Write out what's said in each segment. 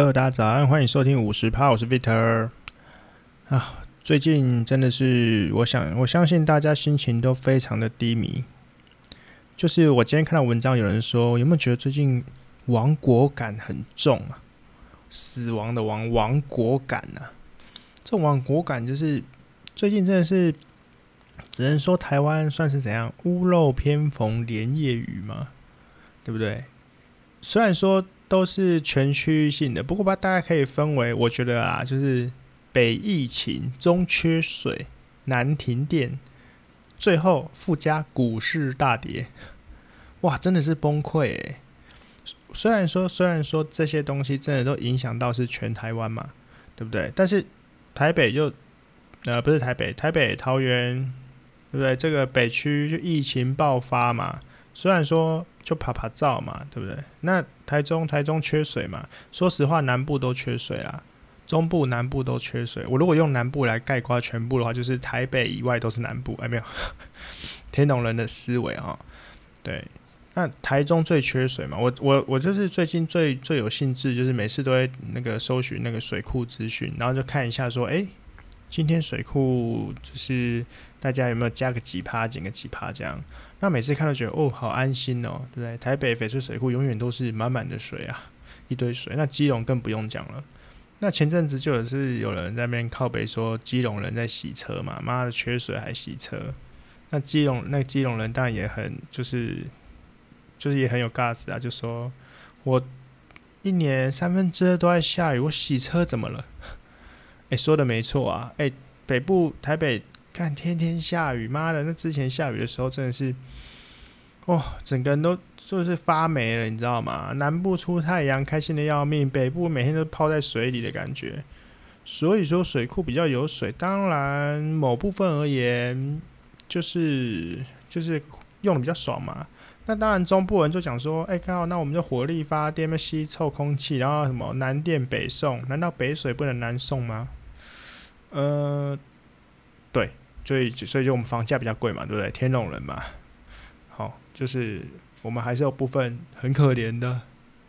Hello，大家早安，欢迎收听五十趴，我是 Vitor 啊。最近真的是，我想我相信大家心情都非常的低迷。就是我今天看到文章，有人说有没有觉得最近亡国感很重啊？死亡的亡，亡国感啊？这种亡国感就是最近真的是，只能说台湾算是怎样屋漏偏逢连夜雨嘛，对不对？虽然说都是全区域性的，不过吧，大家可以分为，我觉得啊，就是北疫情，中缺水，南停电。最后附加股市大跌，哇，真的是崩溃诶。虽然说，虽然说这些东西真的都影响到是全台湾嘛，对不对？但是台北就呃不是台北，台北桃园，对不对？这个北区就疫情爆发嘛。虽然说就趴趴走嘛，对不对？那台中台中缺水嘛，说实话南部都缺水啦。中部、南部都缺水。我如果用南部来概括全部的话，就是台北以外都是南部。哎，没有，天龙人的思维啊。对，那台中最缺水嘛。我我我就是最近最最有兴致，就是每次都会那个搜寻那个水库资讯，然后就看一下说，哎，今天水库就是大家有没有加个几趴，减个几趴这样。那每次看到觉得哦，好安心哦，对不对？台北翡翠水库永远都是满满的水啊，一堆水。那基隆更不用讲了。那前阵子就有是有人在那边靠北说基隆人在洗车嘛，妈的缺水还洗车。那基隆那基隆人当然也很就是就是也很有 gas 啊，就说我一年三分之二都在下雨，我洗车怎么了？诶、说的没错啊，诶、北部台北看天天下雨，妈的，那之前下雨的时候真的是。哦，整个人都就是发霉了，你知道吗？南部出太阳，开心的要命；北部每天都泡在水里的感觉。所以说水库比较有水，当然某部分而言，就是就是用的比较爽嘛。那当然中部人就讲说，哎、欸，靠，那我们就火力发电，吸臭空气，然后什么南电北送？难道北水不能南送吗？呃，所以所以就我们房价比较贵嘛，对不对？天龙人嘛。好就是我们还是有部分很可怜的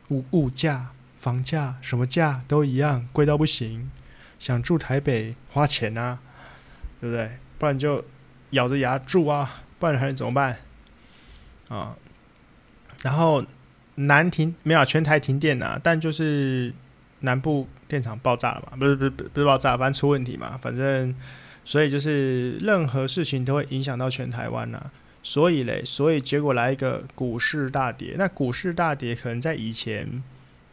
物物价、房价，什么价都一样，贵到不行。想住台北花钱啊，对不对？不然就咬着牙住啊，不然还能怎么办？啊，然后南停没有全台停电啊，但就是南部电厂爆炸了嘛，不是不是不是爆炸，反正出问题嘛，反正所以就是任何事情都会影响到全台湾呐、所以嘞，所以结果来一个股市大跌。那股市大跌可能在以前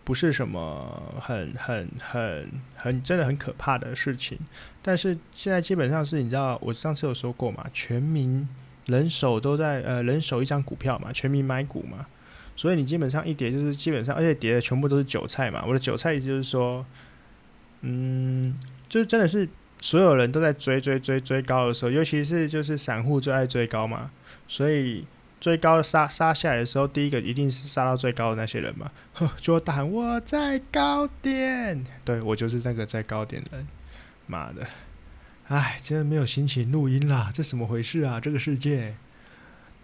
不是什么很很很很真的很可怕的事情，但是现在基本上是你知道，我上次有说过嘛，全民人手都在呃人手一张股票嘛，全民买股嘛，所以你基本上一跌就是基本上，而且跌的全部都是韭菜嘛。我的韭菜意思就是说，嗯，就是真的是所有人都在追追追追高的时候，尤其是就是散户最爱追高嘛。所以最高杀杀下来的时候，第一个一定是杀到最高的那些人嘛，呵，就大喊我在高点，对，我就是那个在高点的人，妈的，哎，真的没有心情录音啦，这怎么回事啊？这个世界，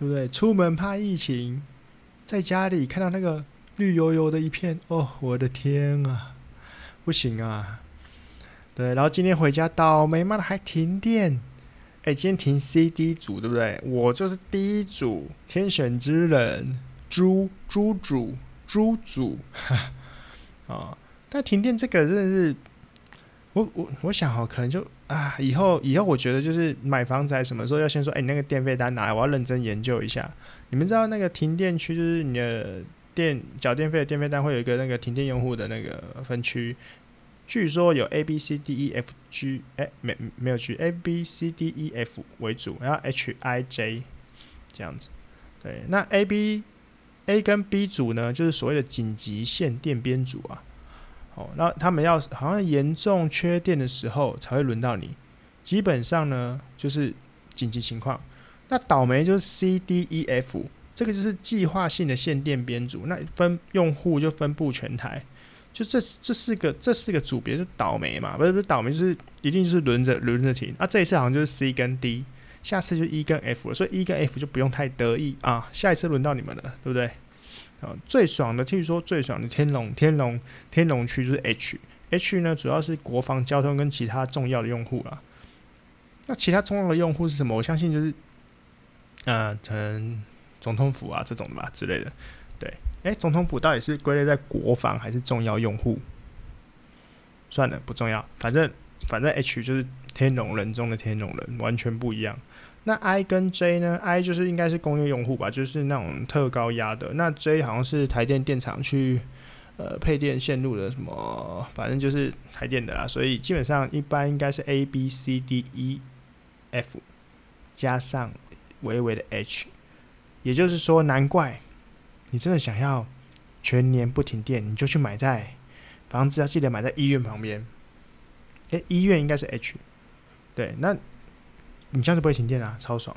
对不对？出门怕疫情，在家里看到那个绿油油的一片，哦，我的天啊，不行啊，对，然后今天回家倒霉，妈的还停电。哎、今天停 CD 组对不对？我就是第一组天选之人，猪猪主猪主，啊、但停电这个真的是，我我我想哦，可能就啊，以后以后我觉得就是买房子什么时候要先说，哎、你那个电费单拿来，我要认真研究一下。你们知道那个停电区就是你的电缴电费的电费单会有一个那个停电用户的那个分区。据说有 A B C D E F G，哎、没没有 G，A B C D E F 为主，然后 H I J 这样子。对，那 A B A 跟 B 组呢，就是所谓的紧急限电编组啊。哦，那他们要好像严重缺电的时候才会轮到你，基本上呢就是紧急情况。那倒霉就是 C D E F，这个就是计划性的限电编组，那分用户就分布全台。就这这四个这四个组别就倒霉嘛，不是不是倒霉，就是一定是轮着轮着停。啊，这一次好像就是 C 跟 D，下次就 E 跟 F 了，所以 E 跟 F 就不用太得意啊。下一次轮到你们了，对不对？啊，最爽的，譬如说最爽的天龙天龙天龙区就是 H H 呢，主要是国防、交通跟其他重要的用户啦。那其他重要的用户是什么？我相信就是，呃，可能总统府啊这种的吧之类的。对，哎、总统府到底是归类在国防还是重要用户？算了，不重要，反正反正 H 就是天龙人中的天龙人，完全不一样。那 I 跟 J 呢？I 就是应该是工业用户吧，就是那种特高压的。那 J 好像是台电电厂去呃配电线路的什么，反正就是台电的啦。所以基本上一般应该是 A B C D E。F 加上微微的 H，也就是说，难怪你真的想要全年不停电，你就去买在房子要记得买在医院旁边。诶，医院应该是 H，对，那你这样就不会停电啊，超爽。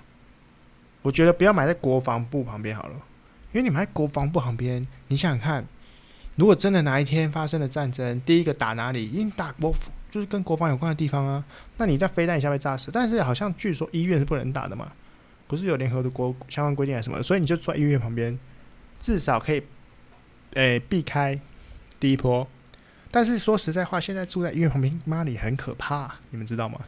我觉得不要买在国防部旁边好了，因为你买在国防部旁边，你想想看，如果真的哪一天发生了战争，第一个打哪里？因为打国。就是跟国防有关的地方啊，那你在飞弹一下被炸死，但是好像据说医院是不能打的嘛，不是有联合的国相关规定还是什么？所以你就住在医院旁边，至少可以，诶、避开第一波。但是说实在话，现在住在医院旁边，妈的很可怕，你们知道吗？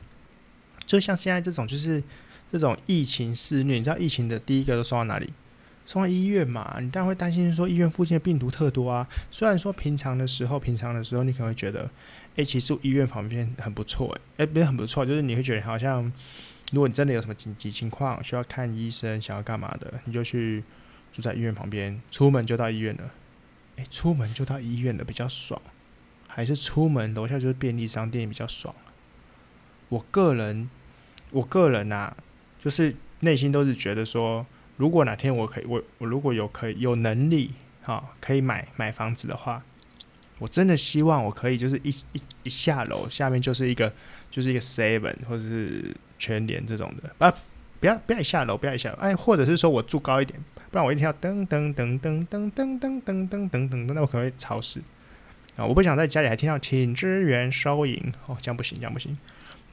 就像现在这种，就是这种疫情肆虐，你知道疫情的第一个都送到哪里？送到医院嘛，你当然会担心说医院附近的病毒特多啊。虽然说平常的时候，平常的时候你可能会觉得。诶，其实住医院旁边很不错，诶，不是很不错，就是你会觉得好像，如果你真的有什么紧急情况需要看医生，想要干嘛的，你就去住在医院旁边，出门就到医院了。诶，出门就到医院了，比较爽，还是出门楼下就是便利商店比较爽？我个人，我个人啊，就是内心都是觉得说，如果哪天我可以，我我如果有可以有能力，哈，可以买买房子的话。我真的希望我可以，就是一一一下楼，下面就是一个就是一个 seven 或者是全联这种的啊，不要不要一下楼，不要一下楼，哎，或者是说我住高一点，不然我一定要噔噔噔噔噔噔噔噔噔噔噔，那我可能会吵死啊！我不想在家里还听到请支援收银哦，这样不行，这样不行。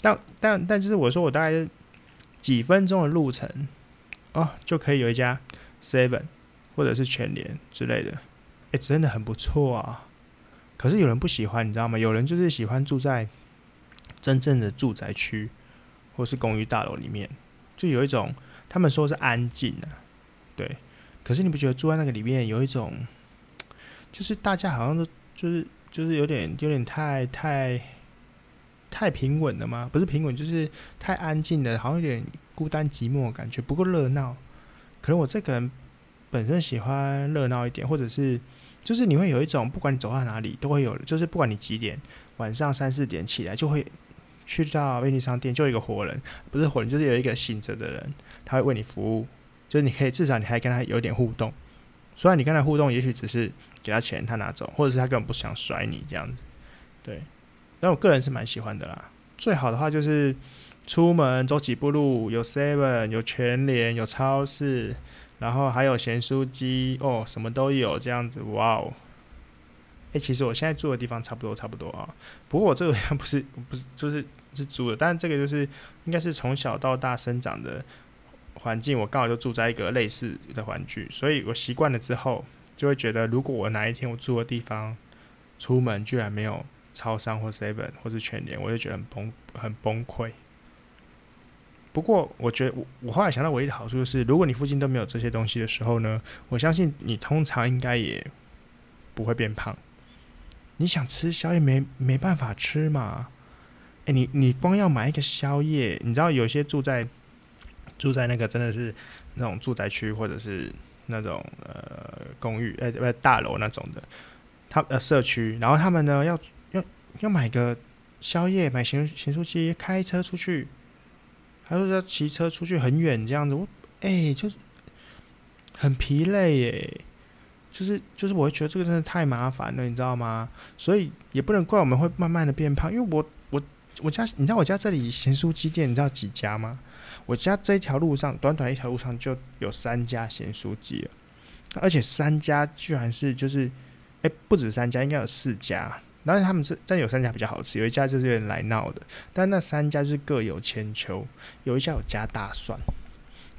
但但但就是我说我大概几分钟的路程哦，就可以有一家 seven 或者是全联之类的，哎，真的很不错啊。可是有人不喜欢，你知道吗？有人就是喜欢住在真正的住宅区或是公寓大楼里面，就有一种他们说是安静的，对。可是你不觉得住在那个里面有一种，就是大家好像都就是就是有点有点太太太平稳了吗？不是平稳，就是太安静了，好像有点孤单寂寞感觉，不够热闹。可能我这个人本身喜欢热闹一点，或者是。就是你会有一种，不管你走到哪里都会有，就是不管你几点，晚上三四点起来就会去到便利商店，就有一个活人，不是活人，就是有一个醒着的人，他会为你服务，就是你可以至少你还跟他有点互动，虽然你跟他互动，也许只是给他钱，他拿走，或者是他根本不想甩你这样子，对，但我个人是蛮喜欢的啦。最好的话就是出门走几步路，有 Seven，有全联，有超市。然后还有咸酥鸡哦，什么都有这样子，哇哦！诶，其实我现在住的地方差不多差不多啊。不过我这个不是不是就是是租的，但是这个就是应该是从小到大生长的环境，我刚好就住在一个类似的环境，所以我习惯了之后，就会觉得如果我哪一天我住的地方出门居然没有超商或 seven 或是全联，我就觉得很崩很崩溃。不过，我觉得我我后来想到唯一的好处就是，如果你附近都没有这些东西的时候呢，我相信你通常应该也不会变胖。你想吃宵夜没没办法吃嘛？诶，你你光要买一个宵夜，你知道有些住在住在那个真的是那种住宅区或者是那种呃公寓呃呃大楼那种的，他呃社区，然后他们呢要要要买个宵夜，买行行书机，开车出去。还说要骑车出去很远这样子，我哎、就是很疲累耶，就是就是我会觉得这个真的太麻烦了，你知道吗？所以也不能怪我们会慢慢的变胖，因为我我家你知道我家这里咸酥鸡店你知道几家吗？我家这一条路上短短一条路上就有三家咸酥鸡了，而且三家居然是就是哎、不止三家，应该有四家。然后他们是但有三家比较好吃，有一家就是有点来闹的，但那三家就是各有千秋。有一家有加大蒜，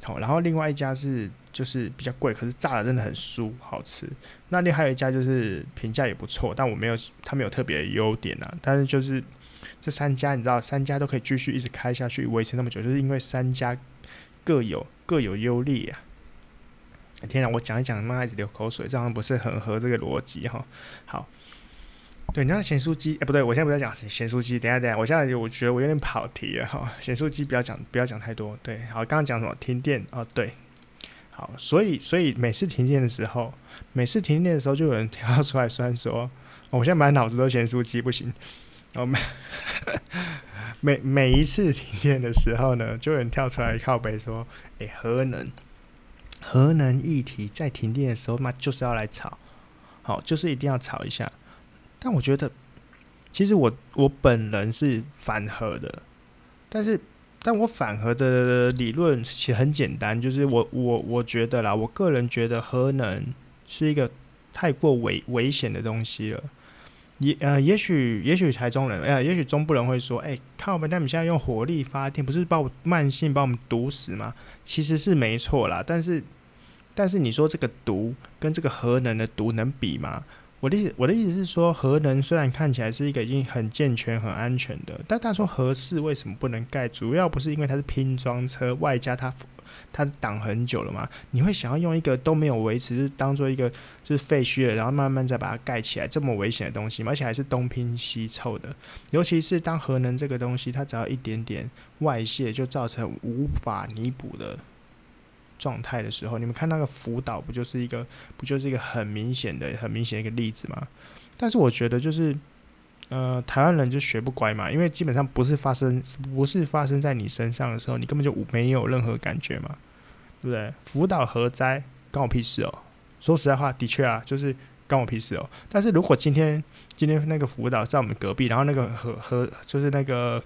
好，然后另外一家是就是比较贵，可是炸的真的很酥，好吃。那另还有一家就是评价也不错，但我没有，它没有特别的优点啊。但是就是这三家，你知道，三家都可以继续一直开下去，维持那么久，就是因为三家各有各有优劣啊。天哪，我讲一讲，妈一直流口水，这样不是很合这个逻辑哈。好。对，你知道咸酥鸡？哎，不对，我现在不在讲咸酥鸡。等下，等下，我现在我觉得我有点跑题了哈。咸酥鸡不要讲，不要讲太多。对，好，刚刚讲什么？停电哦，对，好，所以，所以每次停电的时候，每次停电的时候，就有人跳出来酸说：“哦、我现在满脑子都咸酥鸡，不行。哦”然后每每每一次停电的时候呢，就有人跳出来靠北说：“哎，核能，核能议题在停电的时候嘛，就是要来吵，好，就是一定要吵一下。”但我觉得，其实我我本人是反核的，但是，但我反核的理论其实很简单，就是我我我觉得啦，我个人觉得核能是一个太过危危险的东西了。也呃，也许也许台中人，呃，也许中部人会说，哎、欸，看我们他们现在用火力发电，不是把我慢性把我们毒死吗？其实是没错啦，但是但是你说这个毒跟这个核能的毒能比吗？我的意我的意思是说，核能虽然看起来是一个已经很健全、很安全的，但他说核四为什么不能盖？主要不是因为它是拼装车，外加它它挡很久了嘛？你会想要用一个都没有维持，当做一个就是废墟的，然后慢慢再把它盖起来，这么危险的东西吗？而且还是东拼西凑的。尤其是当核能这个东西，它只要一点点外泄，就造成无法弥补的。状态的时候，你们看那个福岛不就是一个不就是一个很明显的很明显的一个例子吗？但是我觉得就是，呃，台湾人就学不乖嘛，因为基本上不是发生不是发生在你身上的时候，你根本就没有任何感觉嘛，对不对？福岛核灾关我屁事哦！说实在话，的确啊，就是关我屁事哦。但是如果今天今天那个福岛在我们隔壁，然后那个核核就是那个。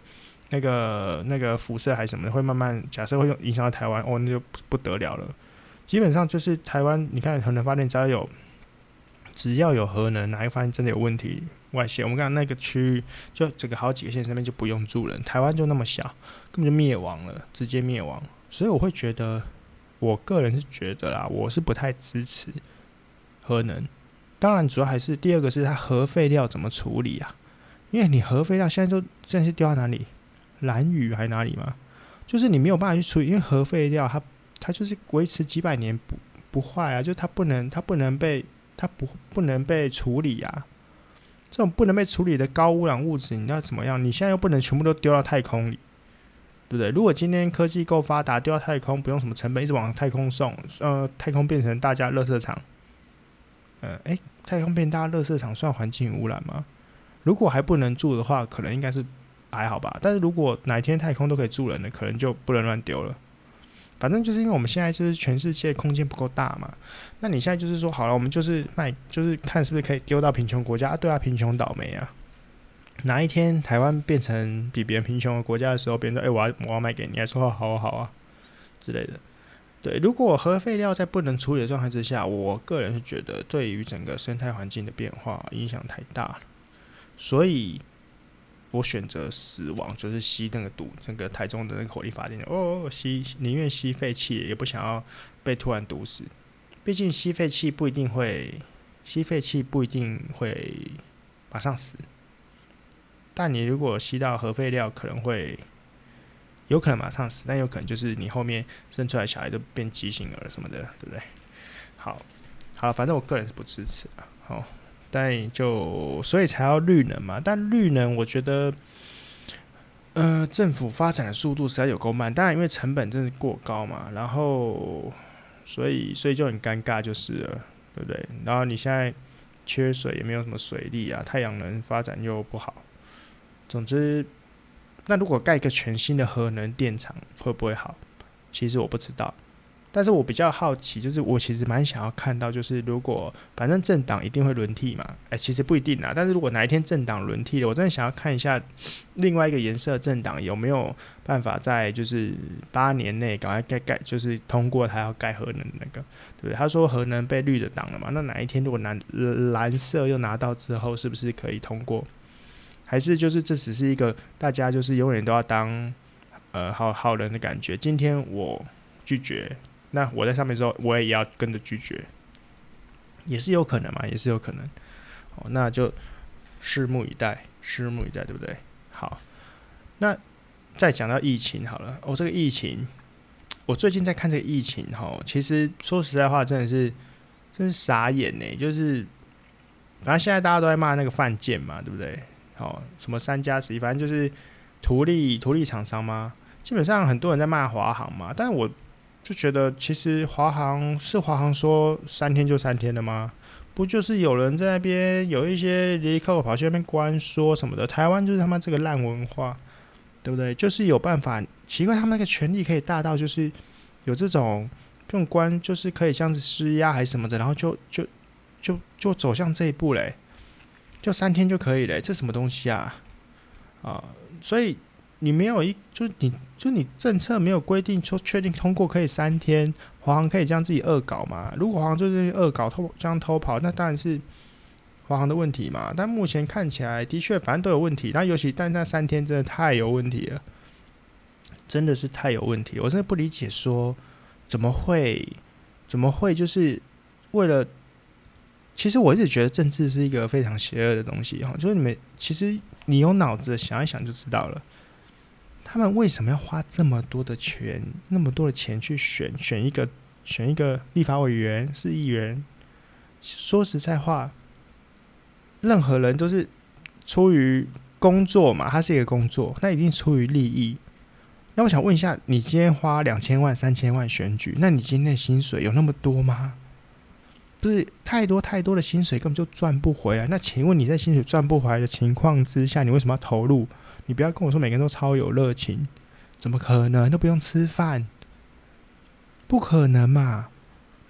那个那个辐射还是什么的，会慢慢假设会用影响到台湾，哦，那就不得了了。基本上就是台湾，你看核能发电只要有只要有核能，哪一发现真的有问题外泄，我们看那个区域就整个好几个县那边就不用住人，台湾就那么小，根本就灭亡了，直接灭亡。所以我会觉得，我个人是觉得啦，我是不太支持核能。当然，主要还是第二个是它核废料怎么处理啊？因为你核废料现在都这些丢到哪里？蓝雨还哪里吗？就是你没有办法去处理，因为核废料它它就是维持几百年不不坏啊，就它不能它不能被它不不能被处理啊。这种不能被处理的高污染物质，你要怎么样？你现在又不能全部都丢到太空里，对不对？如果今天科技够发达，丢到太空不用什么成本，一直往太空送，呃，太空变成大家垃圾场，呃，诶，太空变大家垃圾场算环境污染吗？如果还不能住的话，可能应该是。还好吧，但是如果哪一天太空都可以住人了，可能就不能乱丢了。反正就是因为我们现在就是全世界空间不够大嘛，那你现在就是说好了，我们就是卖，就是看是不是可以丢到贫穷国家啊？对啊，贫穷倒霉啊！哪一天台湾变成比别人贫穷的国家的时候，别人说：“哎、我要我要卖给你，还说好好啊之类的。”对，如果核废料在不能处理的状态之下，我个人是觉得对于整个生态环境的变化影响太大了，所以。我选择死亡，就是吸那个毒，整个台中的那个火力发电哦，吸宁愿吸废气，也不想要被突然毒死。毕竟吸废气不一定会，吸废气不一定会马上死。但你如果吸到核废料，可能会有可能马上死，但有可能就是你后面生出来小孩都变畸形儿什么的，对不对？好，好，反正我个人是不支持的。好。但就所以才要绿能嘛，但绿能我觉得，呃，政府发展的速度实在有够慢。当然，因为成本真的过高嘛，然后所以所以就很尴尬，就是了，对不对？然后你现在缺水，也没有什么水利啊，太阳能发展又不好。总之，那如果盖一个全新的核能电厂会不会好？其实我不知道。但是我比较好奇，就是我其实蛮想要看到，就是如果反正政党一定会轮替嘛，哎、其实不一定啊。但是如果哪一天政党轮替了，我真的想要看一下另外一个颜色政党有没有办法在就是八年内赶快盖盖，就是通过他要盖核能那个，对不对？他说核能被绿的挡了嘛，那哪一天如果蓝蓝色又拿到之后，是不是可以通过？还是就是这只是一个大家就是永远都要当呃好好人的感觉？今天我。拒绝，那我在上面说，我也要跟着拒绝，也是有可能嘛，也是有可能。哦，那就拭目以待，拭目以待，对不对？好，那再讲到疫情好了。哦，这个疫情，我最近在看这个疫情哈，其实说实在话，真的是真是傻眼呢。就是，反正现在大家都在骂那个犯贱嘛，对不对？好，什么三加十一，反正就是图利图利厂商嘛。基本上很多人在骂华航嘛，但是我就觉得，其实华航是华航说三天就三天的吗？不就是有人在那边有一些离客跑去那边关说什么的？台湾就是他妈这个烂文化，对不对？就是有办法，奇怪他们那个权力可以大到就是有这种这种关，就是可以这样子施压还是什么的，然后就就就就走向这一步嘞，就三天就可以嘞，这什么东西啊？啊，所以你没有一，就你就你政策没有规定说确定通过可以三天。华航可以这样自己恶搞嘛？如果华航就是恶搞偷这样偷跑，那当然是华航的问题嘛。但目前看起来的确反正都有问题。但尤其但那三天真的太有问题了，真的是太有问题。我真的不理解，说怎么会怎么会就是为了？其实我一直觉得政治是一个非常邪恶的东西哈。就是你们其实你有脑子想一想就知道了。他们为什么要花这么多的钱，那么多的钱去选选一个选一个立法委员、市议员？说实在话，任何人都是出于工作嘛，他是一个工作，那一定出于利益。那我想问一下，你今天花两千万、三千万选举，那你今天的薪水有那么多吗？不是太多太多的薪水根本就赚不回来。那请问你在薪水赚不回来的情况之下，你为什么要投入？你不要跟我说每个人都超有热情，怎么可能？都不用吃饭，不可能嘛？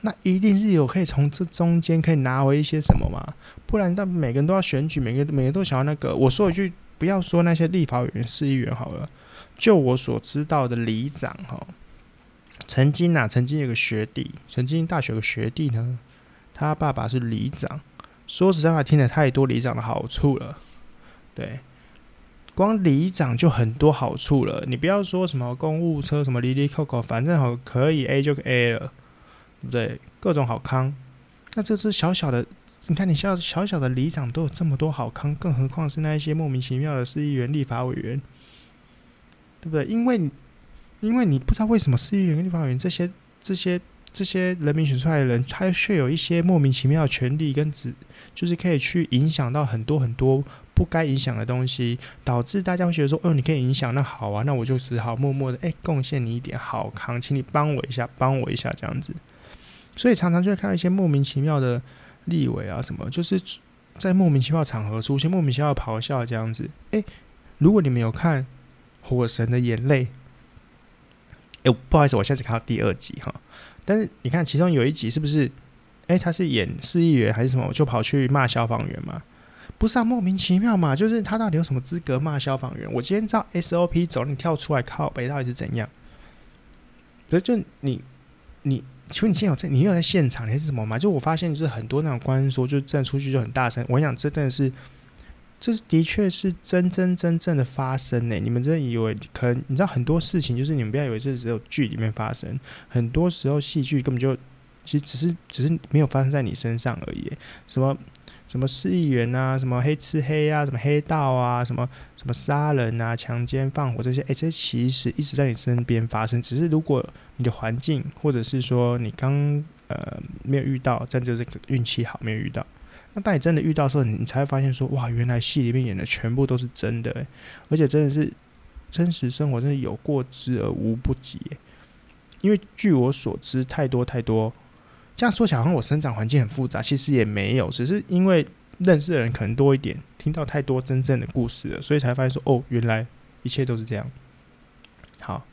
那一定是有可以从这中间可以拿回一些什么嘛？不然，那每个人都要选举，每个每个人都想要那个。我说一句，不要说那些立法委员、市议员好了，就我所知道的里长哈，曾经啊，曾经有个学弟，曾经大学有个学弟呢，他爸爸是里长。说实在话，听了太多里长的好处了，对。光里长就很多好处了，你不要说什么公务车什么哩哩扣扣，反正好可以 A 就 A 了，对不对？各种好康。那这只小小的，你看你小小小的里长都有这么多好康，更何况是那一些莫名其妙的市议员、立法委员，对不对？因为因为你不知道为什么市议员跟立法委员这些这些这些人民选出来的人，他却有一些莫名其妙的权利跟职，就是可以去影响到很多很多。不该影响的东西，导致大家会觉得说：“哦，你可以影响，那好啊，那我就只好默默的哎，贡献你一点好康，请你帮我一下，帮我一下这样子。”所以常常就会看到一些莫名其妙的立委啊，什么就是在莫名其妙场合出现莫名其妙的咆哮这样子。哎，如果你们有看《火神的眼泪》，哎，不好意思，我现在只看到第二集哈。但是你看其中有一集是不是？哎，他是演市议员还是什么？我就跑去骂消防员嘛。不是啊，莫名其妙嘛，就是他到底有什么资格骂消防员？我今天照 SOP 走，你跳出来靠北，到底是怎样？所以就你你，请问你现在有在，你有在现场还是什么吗？就我发现，就是很多那种官说，就站出去就很大声。我想，这真的是，这是的确是真真真正的发生呢。你们真的以为可能？你知道很多事情，就是你们不要以为这只有剧里面发生，很多时候戏剧根本就其实只是只是没有发生在你身上而已。什么？什么市议员啊，什么黑吃黑啊，什么黑道啊，什么什么杀人啊、强奸、放火这些，哎、这其实一直在你身边发生。只是如果你的环境，或者是说你刚呃没有遇到，但就是运气好没有遇到。那当你真的遇到的时候，你才会发现说，哇，原来戏里面演的全部都是真的，欸，而且真的是真实生活，真的有过之而无不及，因为据我所知，太多太多。这样说起来，好像我生长环境很复杂，其实也没有，只是因为认识的人可能多一点，听到太多真正的故事了，所以才发现说，哦，原来一切都是这样。好，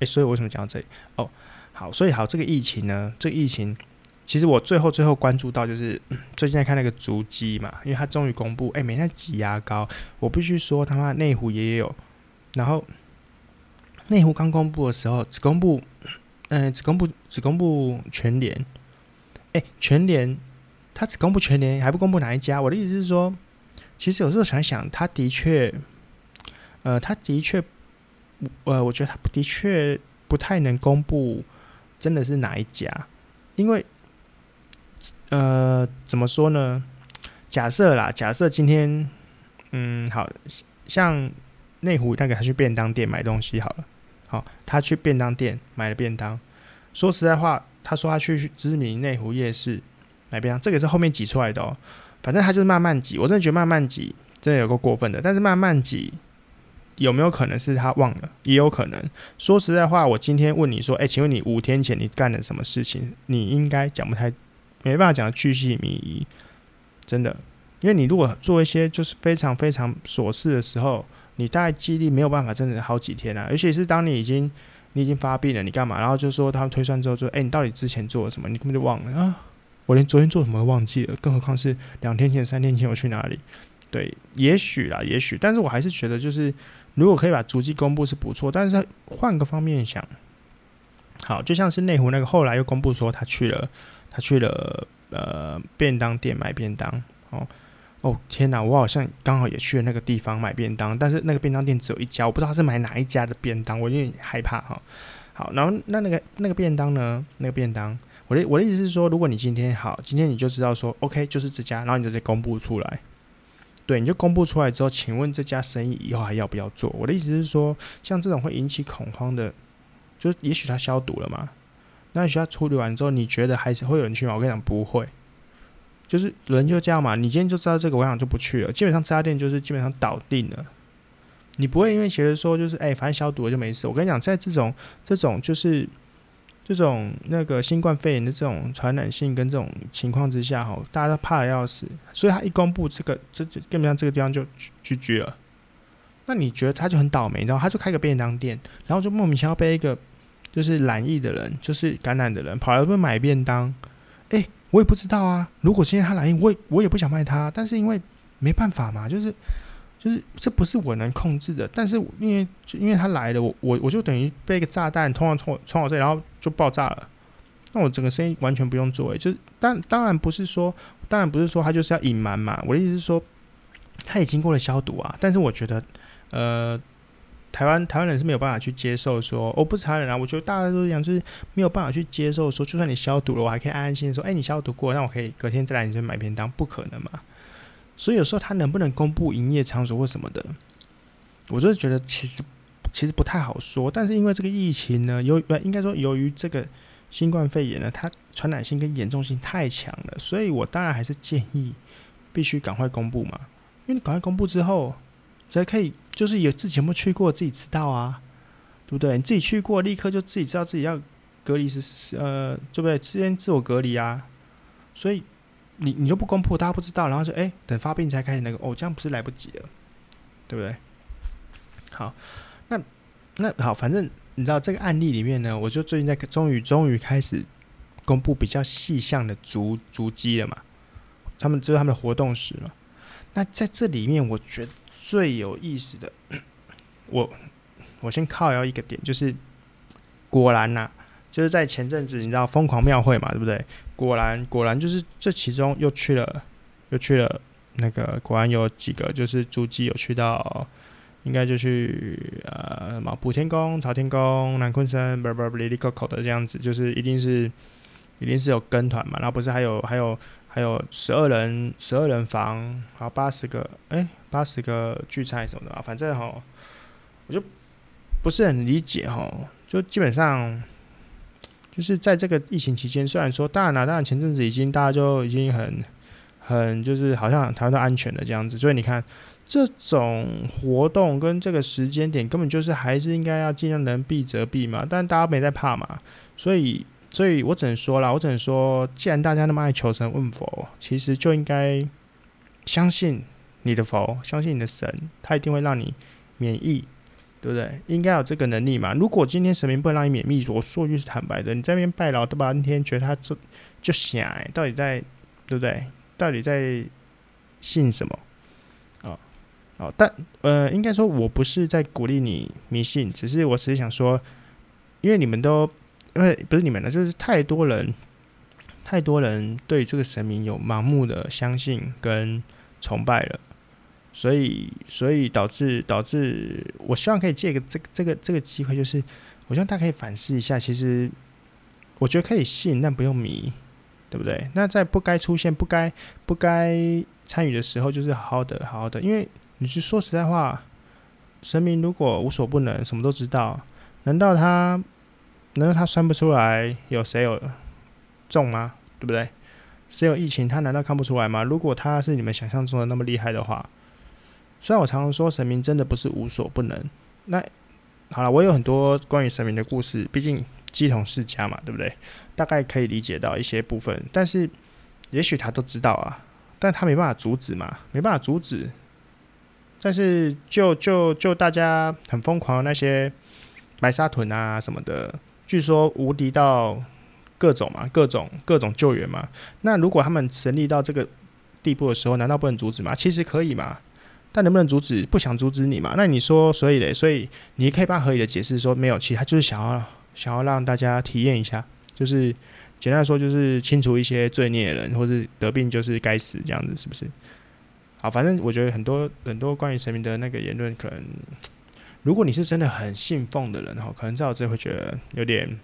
诶，所以我为什么讲到这里？哦，好，所以好，这个疫情呢，这个疫情，其实我最后最后关注到就是 最近在看那个足迹嘛，因为他终于公布，诶，每天挤牙膏，我必须说他妈内湖也有，然后内湖刚公布的时候只公布，嗯、只公布只公布全联。哎，全联，他只公布全联，还不公布哪一家？我的意思是说，其实有时候想想，他的确，呃，他的确，呃，我觉得他的确不太能公布真的是哪一家，因为呃，怎么说呢？假设啦，假设今天，嗯，好像内湖那个他去便当店买东西好了，好，他去便当店买了便当。说实在话，他说他去知名内湖夜市买便当，这个是后面挤出来的哦。反正他就是慢慢挤，我真的觉得慢慢挤真的有够过分的。但是慢慢挤有没有可能是他忘了？也有可能。说实在话，我今天问你说，哎，请问你五天前你干了什么事情？你应该讲不太，没办法讲的巨细靡遗，真的。因为你如果做一些就是非常非常琐事的时候，你大概记忆力没有办法真的好几天啊。尤其是当你已经你已经发病了，你干嘛？然后就说他们推算之后说，哎，你到底之前做了什么？你根本就忘了啊！我连昨天做什么都忘记了，更何况是两天前、三天前我去哪里？对，也许啦，也许，但是我还是觉得就是如果可以把足迹公布是不错，但是换个方面想，好，就像是内湖那个后来又公布说他去了，他去了呃便当店买便当哦。哦天哪！我好像刚好也去了那个地方买便当，但是那个便当店只有一家，我不知道他是买哪一家的便当，我有点害怕哈。好，然后那那个那个便当呢？那个便当，我的我的意思是说，如果你今天好，今天你就知道说，OK，就是这家，然后你就得公布出来。对，你就公布出来之后，请问这家生意以后还要不要做？我的意思是说，像这种会引起恐慌的，就也许他消毒了嘛？那也许他处理完之后，你觉得还是会有人去吗？我跟你讲，不会。就是人就这样嘛，你今天就知道这个，我想就不去了。基本上这家店就是基本上倒定了，你不会因为觉得说就是哎、反正消毒了就没事。我跟你讲，在这种这种就是这种那个新冠肺炎的这种传染性跟这种情况之下，哈，大家都怕的要死，所以他一公布这个，这就基本上这个地方就拒拒了。那你觉得他就很倒霉，然后他就开个便当店，然后就莫名其妙被一个就是染疫的人，就是感染的人跑来问买便当，哎、我也不知道啊。如果今天他来，我也我也不想卖他，但是因为没办法嘛，就是就是这不是我能控制的。但是因为因为他来了，我我我就等于被一个炸弹冲到冲冲我这，然后就爆炸了。那我整个生意完全不用做，就是当当然不是说，当然不是说他就是要隐瞒嘛。我的意思是说，他也经过了消毒啊。但是我觉得，呃。台湾台湾人是没有办法去接受说，哦，不是台湾人啊，我觉得大家都一样，就是没有办法去接受说，就算你消毒了，我还可以安安心心说，哎，你消毒过，那我可以隔天再来你这买便当，不可能嘛。所以有时候他能不能公布营业场所或什么的，我就是觉得其实其实不太好说。但是因为这个疫情呢，由应该说由于这个新冠肺炎呢，它传染性跟严重性太强了，所以我当然还是建议必须赶快公布嘛，因为你赶快公布之后才可以。就是有自己有没有去过，自己知道啊，对不对？你自己去过，立刻就自己知道自己要隔离是呃，对不对？先自我隔离啊。所以你你就不公布，大家不知道，然后就哎，等发病才开始那个，哦，这样不是来不及了，对不对？好，那那好，反正你知道这个案例里面呢，我就最近在终于终于开始公布比较细项的足足迹了嘛，他们就是他们的活动史了。那在这里面，我觉得。最有意思的，我我先靠要一个点，就是果然呐、就是在前阵子你知道疯狂庙会嘛，对不对？果然果然就是这其中又去了又去了那个，果然有几个就是足迹有去到，应该就去呃什么普天宫、朝天宫、南鲲鯓，不不不，哩哩扣扣的这样子，就是一定是一定是有跟团嘛，然后不是还有还有。还有十二人，十二人房，然后八十个，哎、八十个聚餐什么的啊，反正哈，我就不是很理解哈，就基本上就是在这个疫情期间，虽然说当然啦，当然前阵子已经大家就已经很很就是好像台湾都安全了这样子，所以你看这种活动跟这个时间点根本就是还是应该要尽量能避则避嘛，但大家没在怕嘛，所以。所以我只能说了，我只能说，既然大家那么爱求神问佛，其实就应该相信你的佛，相信你的神，他一定会让你免疫，对不对？应该有这个能力嘛。如果今天神明不能让你免疫，我说句是坦白的，你在那边拜老大半天，觉得他就就想哎，到底在对不对？到底在信什么？哦哦，但呃，应该说我不是在鼓励你迷信，只是我只是想说，因为你们都。因为不是你们的，就是太多人，太多人对这个神明有盲目的相信跟崇拜了，所以所以导致导致，我希望可以借个这个这个这个机会，就是我希望大家可以反思一下，其实我觉得可以信，但不用迷，对不对？那在不该出现、不该不该参与的时候，就是好好的、好好的。因为你是说实在话，神明如果无所不能，什么都知道，难道他难道他算不出来有谁有中吗？对不对？谁有疫情，他难道看不出来吗？如果他是你们想象中的那么厉害的话，虽然我常常说神明真的不是无所不能，那。好了，我有很多关于神明的故事，毕竟鸡同世家嘛，对不对？大概可以理解到一些部分，但是也许他都知道啊，但他没办法阻止嘛，没办法阻止。但是就就就大家很疯狂的那些白沙屯啊什么的，据说无敌到各种嘛，各种各种救援嘛。那如果他们神力到这个地步的时候，难道不能阻止吗？其实可以嘛。但能不能阻止？不想阻止你嘛？那你说，所以嘞，所以你可以把合理的解释说没有，其实他就是想要想要让大家体验一下，就是简单说，就是清除一些罪孽的人，或是得病就是该死这样子，是不是？好，反正我觉得很多很多关于神明的那个言论，可能如果你是真的很信奉的人哈，可能在我这会觉得有点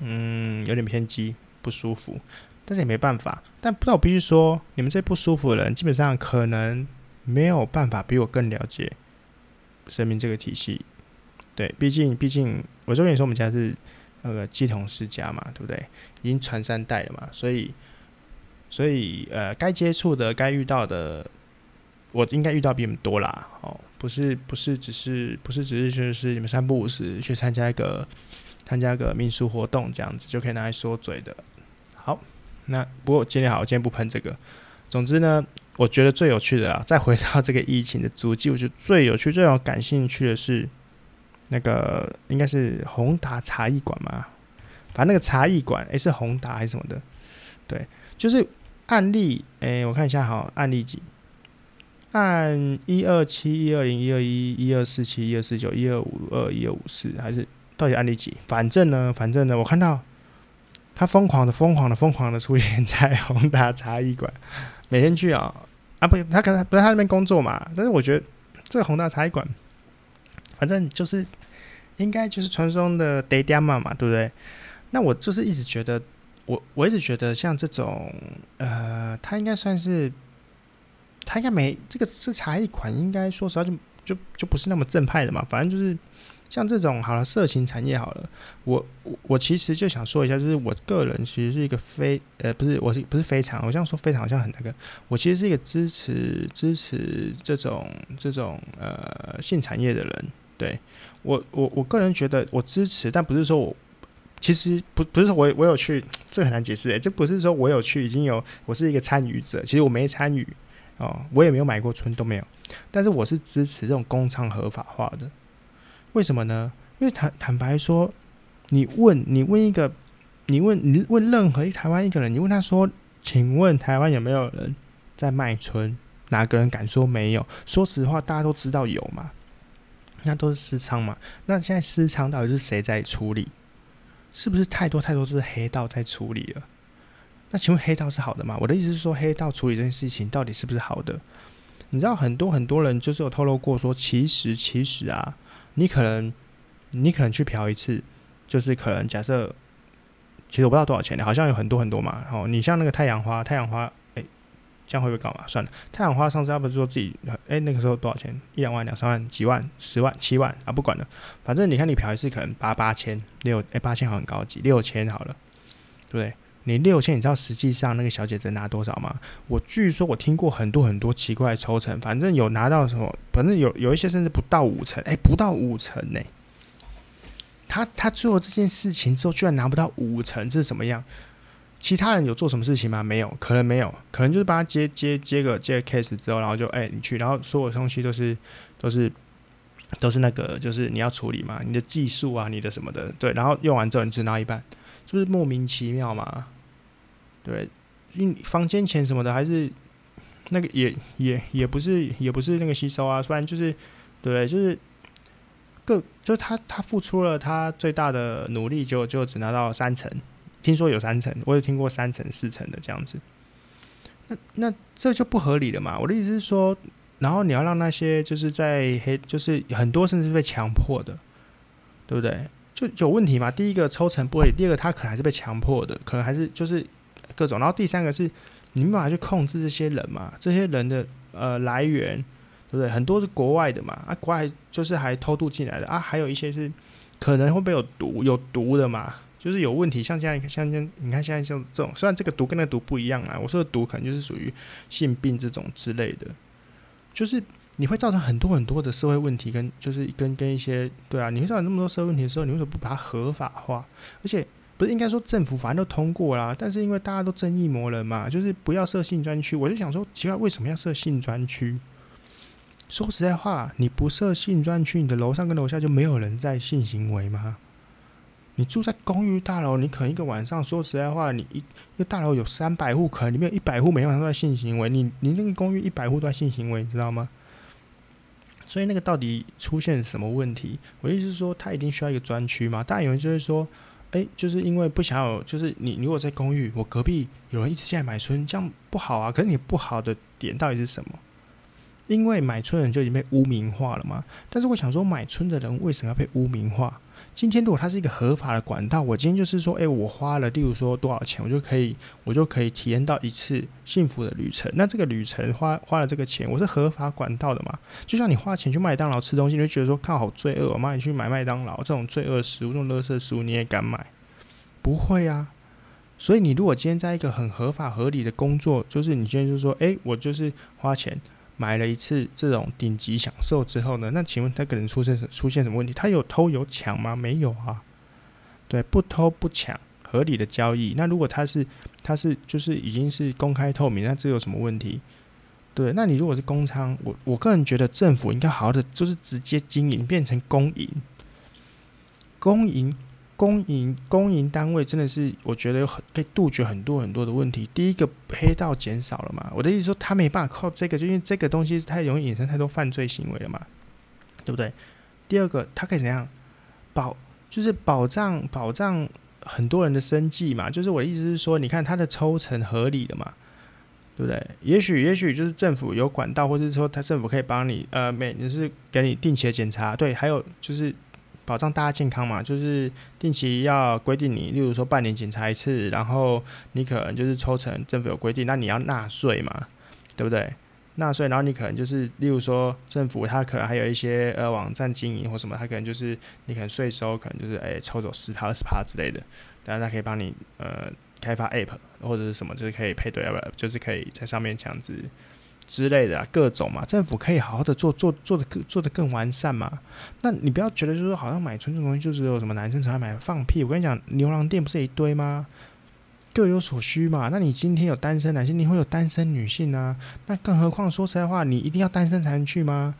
嗯有点偏激不舒服，但是也没办法。但不知道我必须说，你们这不舒服的人，基本上可能。没有办法比我更了解神明这个体系，对，毕竟毕竟，我就跟你说，我们家是那个乩童世家嘛，对不对？已经传三代了嘛，所以所以呃，该接触的、该遇到的，我应该遇到比你们多啦。哦，不是不是，只是不是只是就是你们三不五时去参加一个参加一个民俗活动这样子就可以拿来说嘴的。好，那不过今天好，今天不喷这个。总之呢。我觉得最有趣的啊，再回到这个疫情的足迹，我觉得最有趣、最让我感兴趣的是那个应该是宏达茶艺馆嘛，反正那个茶艺馆，诶、是宏达还是什么的？对，就是案例，诶、我看一下哈，案例几？案一二七、一二零、一二一、一二四七、一二四九、一二五二、一二五四，还是到底案例几？反正呢，反正呢，我看到他疯狂的、疯狂的、疯狂的出现 在宏达茶艺馆。每天去啊啊不，他可能不在他那边工作嘛，但是我觉得这个宏大茶艺馆，反正就是应该就是传说中的爹爹妈嘛，对不对？那我就是一直觉得，我我一直觉得像这种呃，他应该算是，他应该没这个是茶艺款，应该说实话就就就不是那么正派的嘛，反正就是。像这种好了，色情产业好了，我我我其实就想说一下，就是我个人其实是一个非呃不是我是不是非常，我这样说非常好像很那个，我其实是一个支持支持这种这种呃性产业的人，对。我我我个人觉得我支持，但不是说我其实不不是说我我有去，这很难解释诶、这不是说我有去已经有我是一个参与者，其实我没参与哦，我也没有买过春都没有，但是我是支持这种工厂合法化的。为什么呢？因为坦坦白说，你问你问一个，你问你问任何一台湾一个人，你问他说，请问台湾有没有人在卖春？哪个人敢说没有？说实话，大家都知道有嘛，那都是私仓嘛。那现在私仓到底是谁在处理？是不是太多太多都是黑道在处理了？那请问黑道是好的吗？我的意思是说，黑道处理这件事情到底是不是好的？你知道很多很多人就是有透露过说，其实其实啊。你可能，你可能去嫖一次，就是可能假设，其实我不知道多少钱，好像有很多很多嘛。哦，你像那个太阳花，太阳花，哎、这样会不会搞嘛？算了，太阳花上次他不是说自己，哎、那个时候多少钱？一两万、两三万、几万、十万、七万啊，不管了，反正你看你嫖一次可能八八千六，哎，八千好很高级，六千好了，对不对？你六千，你知道实际上那个小姐只拿多少吗？我据说我听过很多很多奇怪的抽成，反正有拿到什么，反正有有一些甚至不到五成，哎，不到五成呢。他他做这件事情之后，居然拿不到五成，这是什么样？其他人有做什么事情吗？没有，可能没有，可能就是帮他接接接个接个 case 之后，然后就哎你去，然后所有东西都是都是都是那个，就是你要处理嘛，你的技术啊，你的什么的，对，然后用完之后你只拿一半，是不是莫名其妙嘛？对，因房间钱什么的，还是那个也也也不是也不是那个吸收啊，不然就是对，就是各就是他他付出了他最大的努力就，就就只拿到三成，听说有三成，我有听过三成四成的这样子，那那这就不合理了嘛。我的意思是说，然后你要让那些就是在黑，就是很多甚至是被强迫的，对不对？就有问题嘛。第一个抽成不合理，第二个他可能还是被强迫的，可能还是就是各种。然后第三个是你没办法去控制这些人嘛，这些人的呃来源，对不对？很多是国外的嘛，啊，国外就是还偷渡进来的啊，还有一些是可能会被有毒有毒的嘛。就是有问题，像现在，像像你看现在像这种，虽然这个毒跟那个毒不一样啊，我说的毒可能就是属于性病这种之类的，就是你会造成很多很多的社会问题，跟就是跟跟一些对啊，你会造成那么多社会问题的时候，你为什么不把它合法化？而且不是应该说政府反正都通过啦，但是因为大家都正义魔人嘛，就是不要设性专区，我就想说奇怪，为什么要设性专区？说实在话，你不设性专区，你的楼上跟楼下就没有人在性行为吗？你住在公寓大楼，你可能一个晚上，说实在话，你一个大楼有三百户，可能里面有一百户每天晚上都在性行为。你你那个公寓一百户都在性行为，你知道吗？所以那个到底出现什么问题？我意思是说，他一定需要一个专区吗？当然有人就会说，哎、就是因为不想有，就是你如果在公寓，我隔壁有人一直进来买春，这样不好啊。可是你不好的点到底是什么？因为买春人就已经被污名化了嘛。但是我想说，买春的人为什么要被污名化？今天如果它是一个合法的管道，我今天就是说，诶、我花了，例如说多少钱，我就可以，我就可以体验到一次幸福的旅程。那这个旅程花花了这个钱，我是合法管道的嘛？就像你花钱去麦当劳吃东西，你就觉得说，靠，好罪恶，我妈你去买麦当劳这种罪恶食物，这种垃圾食物，你也敢买？不会啊。所以你如果今天在一个很合法合理的工作，就是你今天就是说，诶、我就是花钱。买了一次这种顶级享受之后呢，那请问他可能出现什出现什么问题？他有偷有抢吗？没有啊，对，不偷不抢，合理的交易。那如果他是他是就是已经是公开透明，那这有什么问题？对，那你如果是公仓，我我个人觉得政府应该好好的就是直接经营，变成公营，公营。公营公营单位真的是，我觉得有很可以杜绝很多很多的问题。第一个黑道减少了嘛，我的意思说他没办法靠这个，就因为这个东西太容易引申太多犯罪行为了嘛，对不对？第二个，他可以怎样保，就是保障保障很多人的生计嘛。就是我的意思是说，你看他的抽成合理的嘛，对不对？也许也许就是政府有管道，或者是说他政府可以帮你呃，每就是给你定期的检查，对，还有就是。保障大家健康嘛，就是定期要规定你，例如说半年检查一次，然后你可能就是抽成，政府有规定，那你要纳税嘛，对不对？纳税，然后你可能就是，例如说政府它可能还有一些呃网站经营或什么，它可能就是你可能税收可能就是诶抽走十趴二十趴之类的，当然它可以帮你呃开发 App 或者是什么，就是可以配对，就是可以在上面这样子。之类的、各种嘛，政府可以好好的做做做的更做的更完善嘛。那你不要觉得就是说好像买春这种东西就只有什么男生才会买，放屁！我跟你讲，牛郎店不是一堆吗？各有所需嘛。那你今天有单身男性，你会有单身女性啊。那更何况说实在话，你一定要单身才能去吗？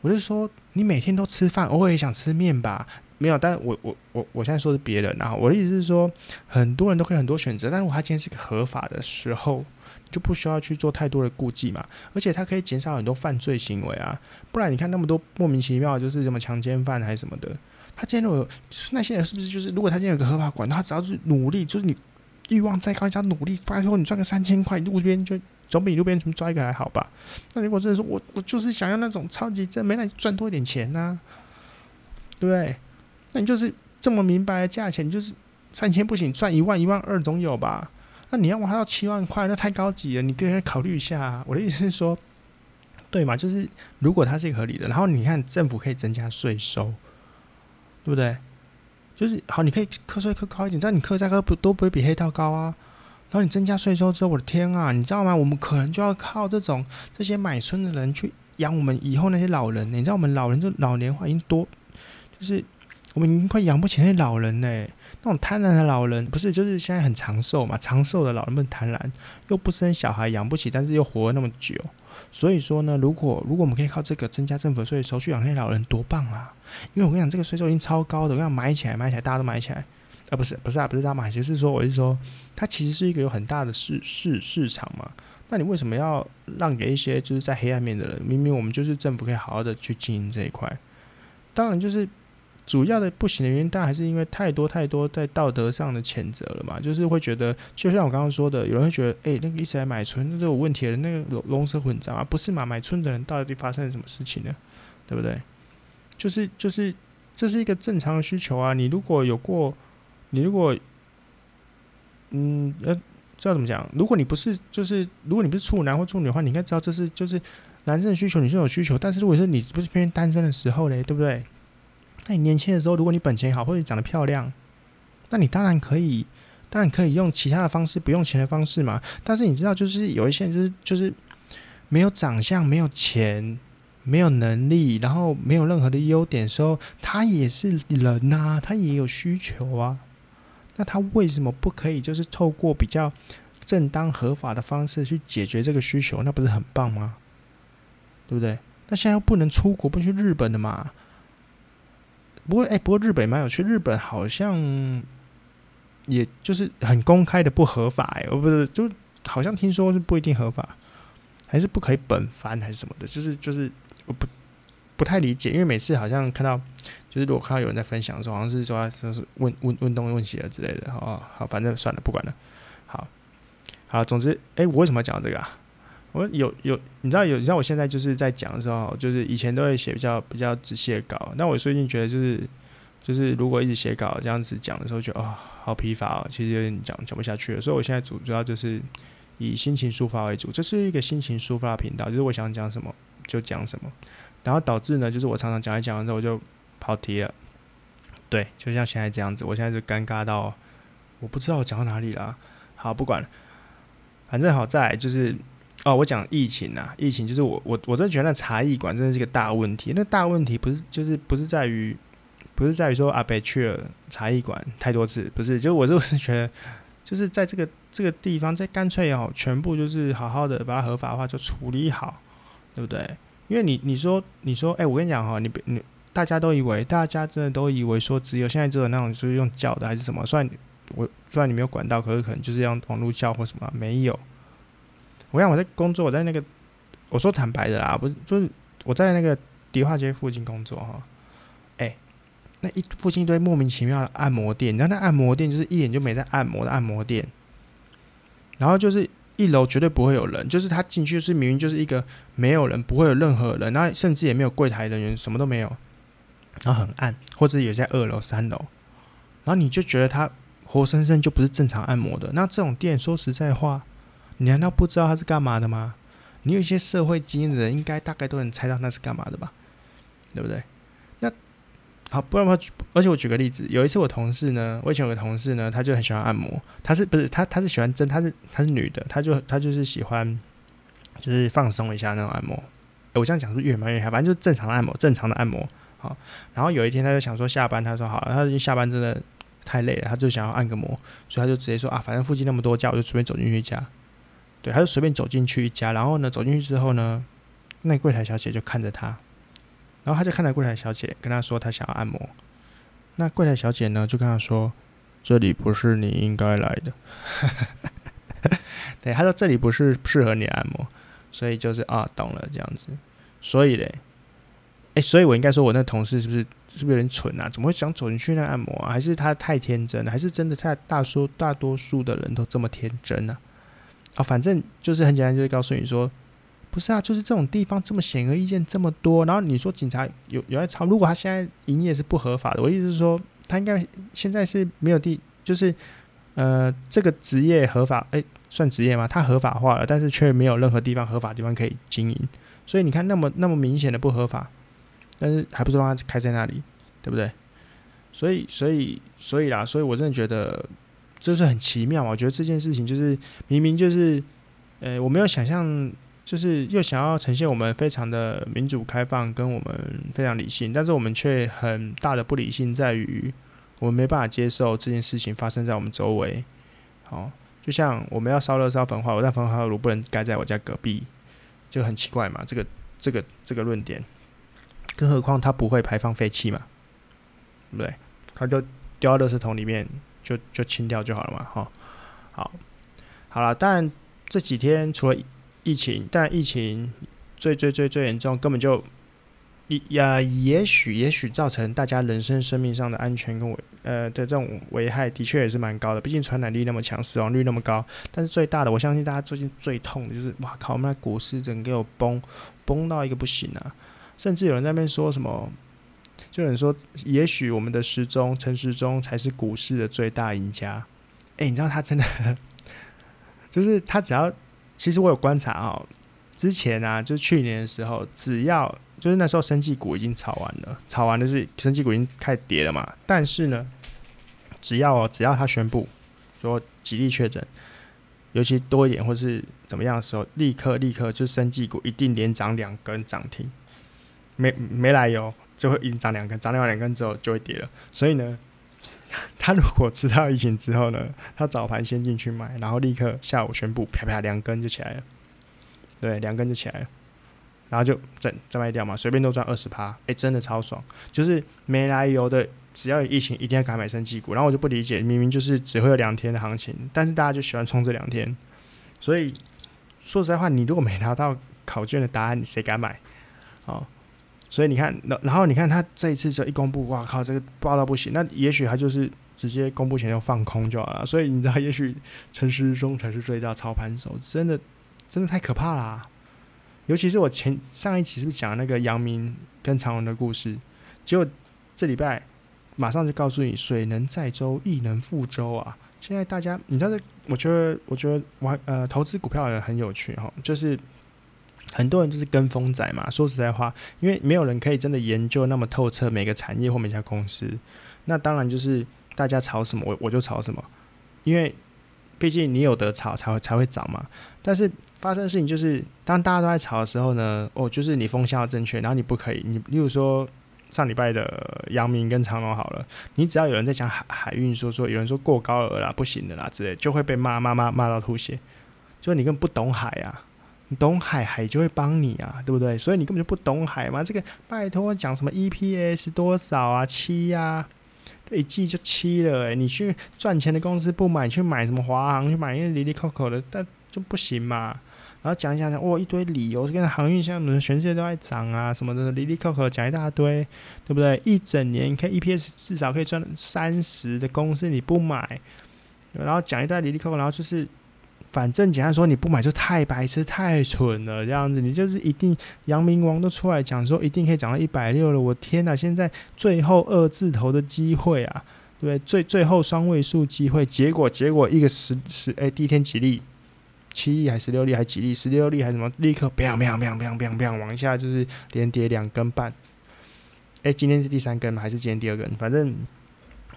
我是说，你每天都吃饭，偶尔也想吃面吧？没有，但我我我我现在说的是别人啊。我的意思是说，很多人都可以很多选择，但是我他今天是个合法的时候。就不需要去做太多的顾忌嘛，而且它可以减少很多犯罪行为啊。不然你看那么多莫名其妙，就是什么强奸犯还是什么的，他今天如果那些人是不是就是，如果他今天有个合法管道，他只要是努力，就是你欲望再高，只要努力，拜托你赚个三千块，路边就总比路边什么抓一个还好吧？那如果真的说我我就是想要那种超级正没，那赚多一点钱呐、啊，对不对？那你就是这么明白的价钱，就是三千不行，赚一万一万二总有吧？那你要挖到七万块，那太高级了。你可以考虑一下。我的意思是说，对嘛？就是如果它是合理的，然后你看政府可以增加税收，对不对？就是好，你可以课税课高一点，但你课价课不都不会比黑道高啊。然后你增加税收之后，我的天啊，你知道吗？我们可能就要靠这种这些买春的人去养我们以后那些老人。你知道我们老人就老年化已经多，就是。我们已经快养不起那些老人嘞，那种贪婪的老人不是，就是现在很长寿嘛？长寿的老人们贪婪，又不生小孩养不起，但是又活了那么久。所以说呢，如果如果我们可以靠这个增加政府税收去养那些老人，多棒啊！因为我跟你讲，这个税收已经超高的，我跟你讲买起来买起来，大家都买起来。啊，不是不是啊，不是大家买，就是说我是说，它其实是一个有很大的市市市场嘛。那你为什么要让给一些就是在黑暗面的人？明明我们就是政府可以好好的去经营这一块，当然就是。主要的不行的原因，当然还是因为太多太多在道德上的谴责了嘛。就是会觉得，就像我刚刚说的，有人会觉得，诶、欸，那个一直来买春，那都有问题的，那个龙龙蛇混杂啊，不是嘛？买春的人到底发生了什么事情呢？对不对？就是就是这是一个正常的需求啊。你如果有过，你如果，嗯，呃，知道怎么讲？如果你不是，就是如果你不是处男或处女的话，你应该知道这是就是男生的需求，女生有需求。但是如果说你不是偏偏单身的时候嘞，对不对？那你年轻的时候，如果你本钱好或者长得漂亮，那你当然可以，当然可以用其他的方式，不用钱的方式嘛。但是你知道，就是有一些人就是就是没有长相，没有钱。没有能力，然后没有任何的优点的时候，他也是人呐、他也有需求啊。那他为什么不可以就是透过比较正当合法的方式去解决这个需求？那不是很棒吗？对不对？那现在又不能出国，不去日本的嘛？不过哎，不过日本蛮有趣，日本好像也就是很公开的不合法哎，哦不是，就好像听说是不一定合法，还是不可以本番还是什么的，就是就是。我不不太理解，因为每次好像看到，就是如果看到有人在分享的时候，好像是说他说是问问问东问西了之类的，好好，反正算了，不管了。好，好，总之，哎、我为什么要讲这个啊？我有有，你知道有，你知道我现在就是在讲的时候，就是以前都会写比较比较仔细的稿，那我最近觉得就是就是如果一直写稿这样子讲的时候，就哦好疲乏哦，其实有点讲讲不下去了，所以我现在主主要就是以心情抒发为主，这是一个心情抒发频道，就是我想讲什么。就讲什么，然后导致呢，就是我常常讲一讲完之后我就跑题了。对，就像现在这样子，我现在就尴尬到我不知道讲到哪里了。好，不管，反正好在就是哦，我讲疫情啊，疫情就是我我我真的觉得那茶艺馆真的是一个大问题。那大问题不是就是不是在于不是在于说阿北去了茶艺馆太多次，不是，就我就 是觉得就是在这个这个地方，再干脆哦，全部就是好好的把它合法化，就处理好。对不对？因为你你说你说，哎、我跟你讲哈，你你大家都以为，大家真的都以为说，只有现在只有那种就是用叫的还是什么？虽然我虽然你没有管道，可是可能就是用网络叫或什么，没有。我讲我在工作，我在那个，我说坦白的啦，不是就是我在那个迪化街附近工作哈。哎、那一附近一堆莫名其妙的按摩店，你知道那按摩店就是一点就没在按摩的按摩店，然后就是。一楼绝对不会有人，就是他进去是明明就是一个没有人，不会有任何人，那甚至也没有柜台人员，什么都没有，然后很暗，或者也在二楼、三楼，然后你就觉得他活生生就不是正常按摩的。那这种店，说实在话，你难道不知道他是干嘛的吗？你有一些社会经验的人，应该大概都能猜到那是干嘛的吧？对不对？那好，不然的话，而且我举个例子，有一次我同事呢，我以前有个同事呢，他就很喜欢按摩，他是不是他他是喜欢真，他是他是女的，他就他就是喜欢就是放松一下那种按摩。我这样讲是越蛮越嗨，反正就是正常的按摩，正常的按摩。好，然后有一天他就想说下班，他说好，他已经下班真的太累了，他就想要按个摩，所以他就直接说啊，反正附近那么多家，我就随便走进去一家。对，他就随便走进去一家，然后呢，走进去之后呢，那柜台小姐就看着他。然后他就看到柜台小姐，跟他说他想要按摩。那柜台小姐呢，就跟他说：“这里不是你应该来的。”对，他说这里不是适合你按摩，所以就是啊，懂了这样子。所以嘞，哎，所以我应该说，我那同事是不是是不是有点蠢啊？怎么会想走进去那按摩啊？还是他太天真了？还是真的太大说大多数的人都这么天真呢？啊，反正就是很简单，就是告诉你说。不是啊，就是这种地方这么显而易见这么多，然后你说警察有有在抄，如果他现在营业是不合法的，我意思是说他应该现在是没有地，就是呃这个职业合法，诶，算职业吗？他合法化了，但是却没有任何地方合法地方可以经营，所以你看那么那么明显的不合法，但是还不是让他开在那里，对不对？所以所以所以啦，所以我真的觉得这是很奇妙，我觉得这件事情就是明明就是呃我没有想象。就是又想要呈现我们非常的民主开放，跟我们非常理性，但是我们却很大的不理性在于，我们没办法接受这件事情发生在我们周围。好，就像我们要烧热烧焚化炉，但焚化炉不能盖在我家隔壁，就很奇怪嘛。这个这个这个论点，更何况它不会排放废气嘛，对不对？它就丢到垃圾桶里面，就就清掉就好了嘛。哈，好，好了，但这几天除了疫情，但疫情最最最最严重，根本就也也许也许造成大家人身生命上的安全跟危呃的这种危害，的确也是蛮高的。毕竟传染力那么强，死亡率那么高。但是最大的，我相信大家最近最痛的就是，哇靠！我们的股市整个给我崩崩到一个不行啊！甚至有人在那边说什么，就有人说，也许我们的时钟陈时中才是股市的最大赢家。哎、你知道他真的，就是他只要，其实我有观察哦，之前啊，就是去年的时候，只要就是那时候生技股已经炒完了，炒完就是生技股已经开始跌了嘛。但是呢，只要，只要他宣布说几例确诊，尤其多一点或是怎么样的时候，立刻立刻就生技股一定连涨两根涨停，没没来由。就会已经涨两根，涨两两根之后就会跌了。所以呢，他如果知道疫情之后呢，他早盘先进去买，然后立刻下午宣布，啪啪两根就起来了。对，两根就起来了，然后就再再卖掉嘛，随便都赚二十趴。哎，真的超爽，就是没来由的，只要有疫情，一定要敢买生技股。然后我就不理解，明明就是只会有两天的行情，但是大家就喜欢冲这两天。所以说实在话，你如果没拿到考卷的答案，你谁敢买？哦。所以你看，然然后你看他这一次这一公布，哇靠，这个爆到不行。那也许他就是直接公布前就放空就好了。所以你知道，也许陈时中才是最大操盘手，真的真的太可怕啦。尤其是我前上一期是讲那个杨明跟长荣的故事？结果这礼拜马上就告诉你，水能载舟，亦能覆舟啊！现在大家你知道，这我觉得我觉得玩呃投资股票的人很有趣哈，就是。很多人就是跟风仔嘛，说实在话，因为没有人可以真的研究那么透彻每个产业或每家公司，那当然就是大家炒什么，我我就炒什么，因为毕竟你有得炒才会才会涨嘛。但是发生的事情就是，当大家都在炒的时候呢，哦，就是你风向要正确，然后你不可以，你例如说上礼拜的阳明跟长隆好了，你只要有人在讲海海运，说说有人说过高额啦，不行的啦之类，就会被骂骂骂骂到吐血，就你根本不懂海啊。懂海，海就会帮你啊，对不对？所以你根本就不懂海嘛。这个拜托讲什么 EPS 多少啊，七呀、啊，一季就七了、欸。诶，你去赚钱的公司不买，去买什么华航，去买一些哩哩扣扣的，但就不行嘛。然后讲一讲讲，哇，一堆理由，跟航运像全世界都在涨啊，什么的哩哩扣扣讲一大堆，对不对？一整年你看 EPS 至少可以赚三十的公司你不买，然后讲一大堆哩哩扣扣，然后就是。反正简单说，你不买就太白痴、太蠢了，这样子你就是一定。阳明王都出来讲说，一定可以涨到一百六了。我天哪！现在最后二字头的机会啊，对不对？最最后双位数机会，结果结果一个十十哎，第一天几例，七例还十六例还几例，十六例还是什么，立刻砰砰砰砰砰砰往下就是连跌两根半。哎，今天是第三根还是今天第二根？反正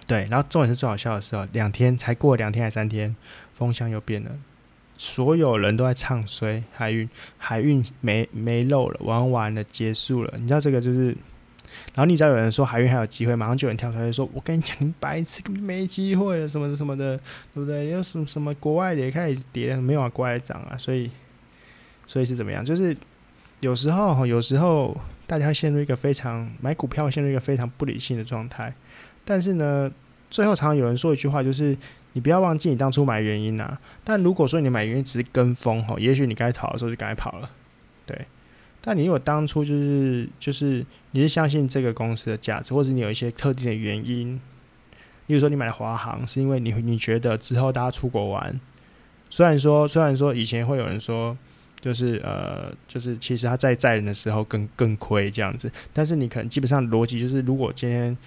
对。然后重点是最好笑的时候，两天才过两天还三天，风向又变了。所有人都在唱衰海运，海运没没漏了，玩完了，结束了。你知道这个就是，然后你知道有人说海运还有机会，马上就有人跳出来说：“我跟你讲，你白痴，根本没机会了，什么什么的，对不对？又什么什么国外也开始跌了，没有啊，国外涨啊。所以，所以是怎么样？就是有时候，有时候大家陷入一个非常买股票陷入一个非常不理性的状态，但是呢，最后常常有人说一句话，就是。你不要忘记你当初买原因呐、但如果说你买原因只是跟风吼，也许你该跑的时候就赶快跑了，对。但你如果当初就是就是你是相信这个公司的价值，或者你有一些特定的原因，例如说你买华航是因为你你觉得之后大家出国玩，虽然说虽然说以前会有人说就是呃就是其实他在载人的时候更更亏这样子，但是你可能基本上逻辑就是如果今天。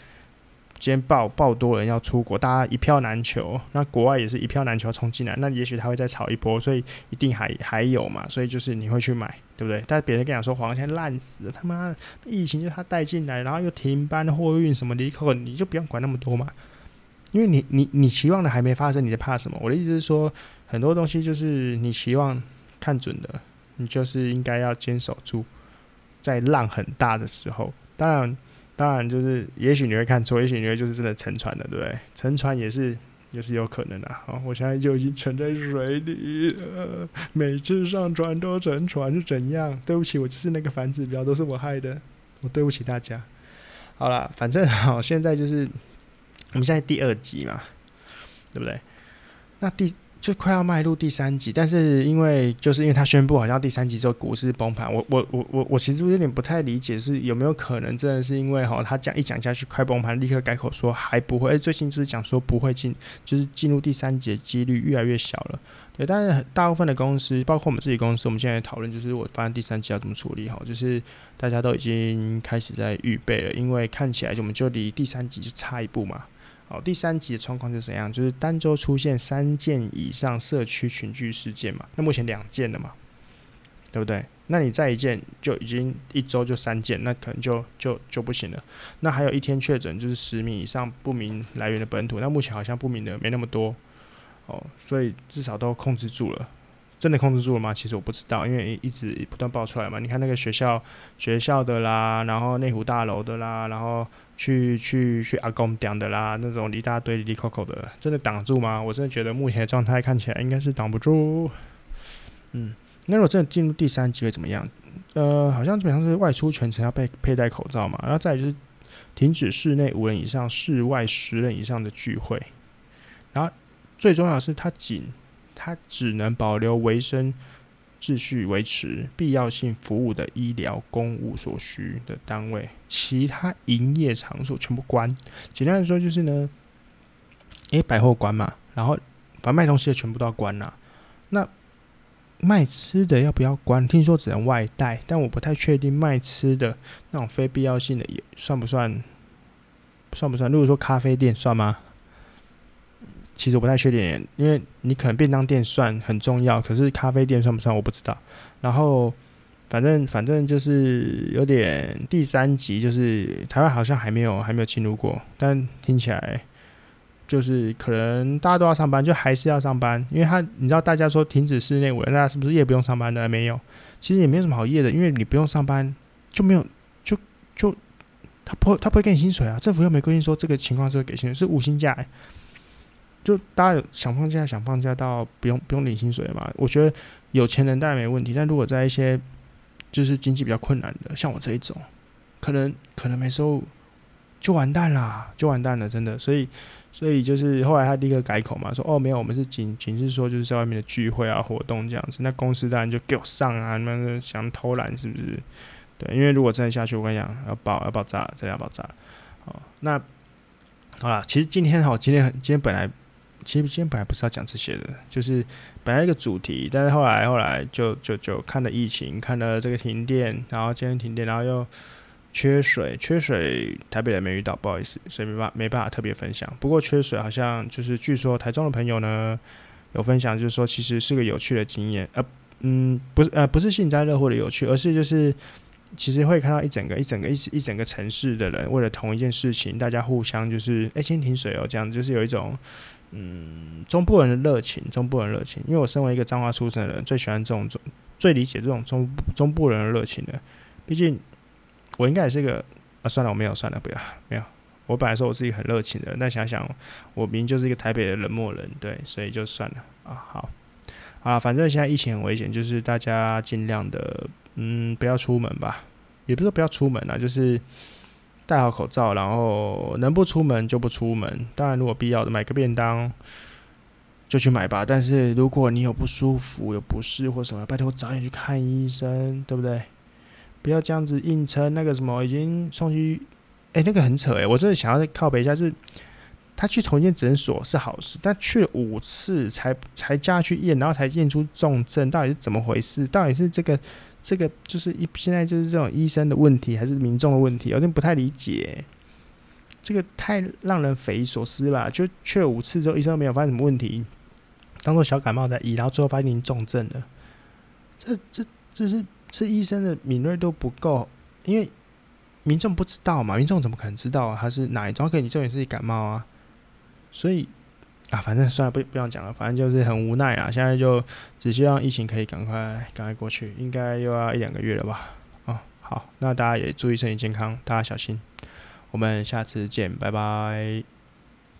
今天爆爆多人要出国，大家一票难求。那国外也是一票难求冲进来，那也许他会再炒一波，所以一定还还有嘛。所以就是你会去买，对不对？但别人跟你讲说，黄现在烂死了，他妈的疫情就他带进来，然后又停班货运什么的，你就不用管那么多嘛。因为你你你期望的还没发生，你在怕什么？我的意思是说，很多东西就是你期望看准的，你就是应该要坚守住，在浪很大的时候，当然。当然，就是也许你会看错，也许你会就是真的沉船了，对不对？沉船也是也是有可能的。好，我现在就已经沉在水里了，每次上船都沉船是怎样？对不起，我就是那个反指标，都是我害的，我对不起大家。好了，反正好，现在就是我们现在第二集嘛，对不对？那第就快要迈入第三级，但是因为就是因为他宣布好像第三级之后股市崩盘，我我我我我其实有点不太理解，是有没有可能真的是因为哈他讲一讲下去快崩盘，立刻改口说还不会，最近就是讲说不会进，就是进入第三级的几率越来越小了。对，但是大部分的公司，包括我们自己公司，我们现在讨论就是我发现第三级要怎么处理哈，就是大家都已经开始在预备了，因为看起来我们就离第三级就差一步嘛。好，第三级的状况是怎样？就是单周出现三件以上社区群聚事件嘛。那目前两件了嘛，对不对？那你再一件就已经一周就三件，那可能就就就不行了。那还有一天确诊就是十名以上不明来源的本土，那目前好像不明的没那么多哦，所以至少都控制住了。真的控制住了吗？其实我不知道，因为一直不断爆出来嘛。你看那个学校学校的啦，然后内湖大楼的啦，然后去去去阿公讲的啦，那种一大堆哩哩抠抠的，真的挡住吗？我真的觉得目前的状态看起来应该是挡不住。嗯，那如果真的进入第三级会怎么样？呃，好像基本上是外出全程要佩佩戴口罩嘛，然后再就是停止室内五人以上、室外十人以上的聚会，然后最重要的是它仅。它只能保留维生秩序、维持必要性服务的医疗公务所需的单位，其他营业场所全部关。简单的说就是呢，因为百货关嘛，然后反正卖东西的全部都要关了。那卖吃的要不要关？听说只能外带，但我不太确定卖吃的那种非必要性的也算不算？算不算？如果说咖啡店算吗？其实我不太确定，因为你可能便当店算很重要，可是咖啡店算不算我不知道。然后反正反正就是有点第三级，就是台湾好像还没有还没有进入过，但听起来就是可能大家都要上班，就还是要上班，因为他你知道大家说停止室内五人，大家是不是夜不用上班的？没有，其实也没有什么好夜的，因为你不用上班就没有就就他不会他不会给你薪水啊，政府又没规定说这个情况是会给薪水，是五薪假。就大家有想放假想放假到不用不用领薪水嘛？我觉得有钱人当然没问题，但如果在一些就是经济比较困难的，像我这一种，可能可能没收入就完蛋啦，就完蛋了，真的。所以所以就是后来他第一个改口嘛，说哦没有，我们是仅仅是说就是在外面的聚会啊活动这样子，那公司当然就给我上啊，那个想偷懒是不是？对，因为如果再下去，我跟你讲要爆要爆炸了，真的要爆炸。好，那好了，其实今天哈，今天今天本来。其实今天本来不是要讲这些的，就是本来一个主题，但是后来后来就就就看了疫情，看了这个停电，然后今天停电，然后又缺水，缺水台北人没遇到，不好意思，所以没办没办法特别分享。不过缺水好像就是据说台中的朋友呢有分享，就是说其实是个有趣的经验，呃嗯不是呃不是幸灾乐祸的有趣，而是就是其实会看到一整个一整个一一整个城市的人为了同一件事情，大家互相就是哎今天停水哦这样，就是有一种。嗯，中部人的热情，中部人热情，因为我身为一个彰化出生的人，最喜欢这种中，最理解这种中中部人的热情的。毕竟我应该也是个啊，算了，我没有，算了，不要，没有。我本来说我自己很热情的人，但想想我明明就是一个台北的冷漠人，对，所以就算了啊。好，啊，反正现在疫情很危险，就是大家尽量的，嗯，不要出门吧，也不是说不要出门啊，就是。戴好口罩，然后能不出门就不出门。当然，如果必要的买个便当就去买吧。但是如果你有不舒服、有不适或什么，拜托早点去看医生，对不对？不要这样子硬撑。那个什么已经送去，哎，那个很扯哎。我真的想要再靠北一下，就是他去同一间诊所是好事，但去了五次才才加去验，然后才验出重症，到底是怎么回事？到底是这个？这个就是一现在就是这种医生的问题，还是民众的问题？有点不太理解，这个太让人匪夷所思了。就去了五次之后，医生没有发现什么问题，当做小感冒在医，然后最后发现您重症了。这这这是这医生的敏锐度不够，因为民众不知道嘛，民众怎么可能知道他是哪一种？可能你重点是感冒啊，所以。啊，反正算了，不不想讲了，反正就是很无奈啊。现在就只希望疫情可以赶快赶快过去，应该又要一两个月了吧？哦，好，那大家也注意身体健康，大家小心。我们下次见，拜拜。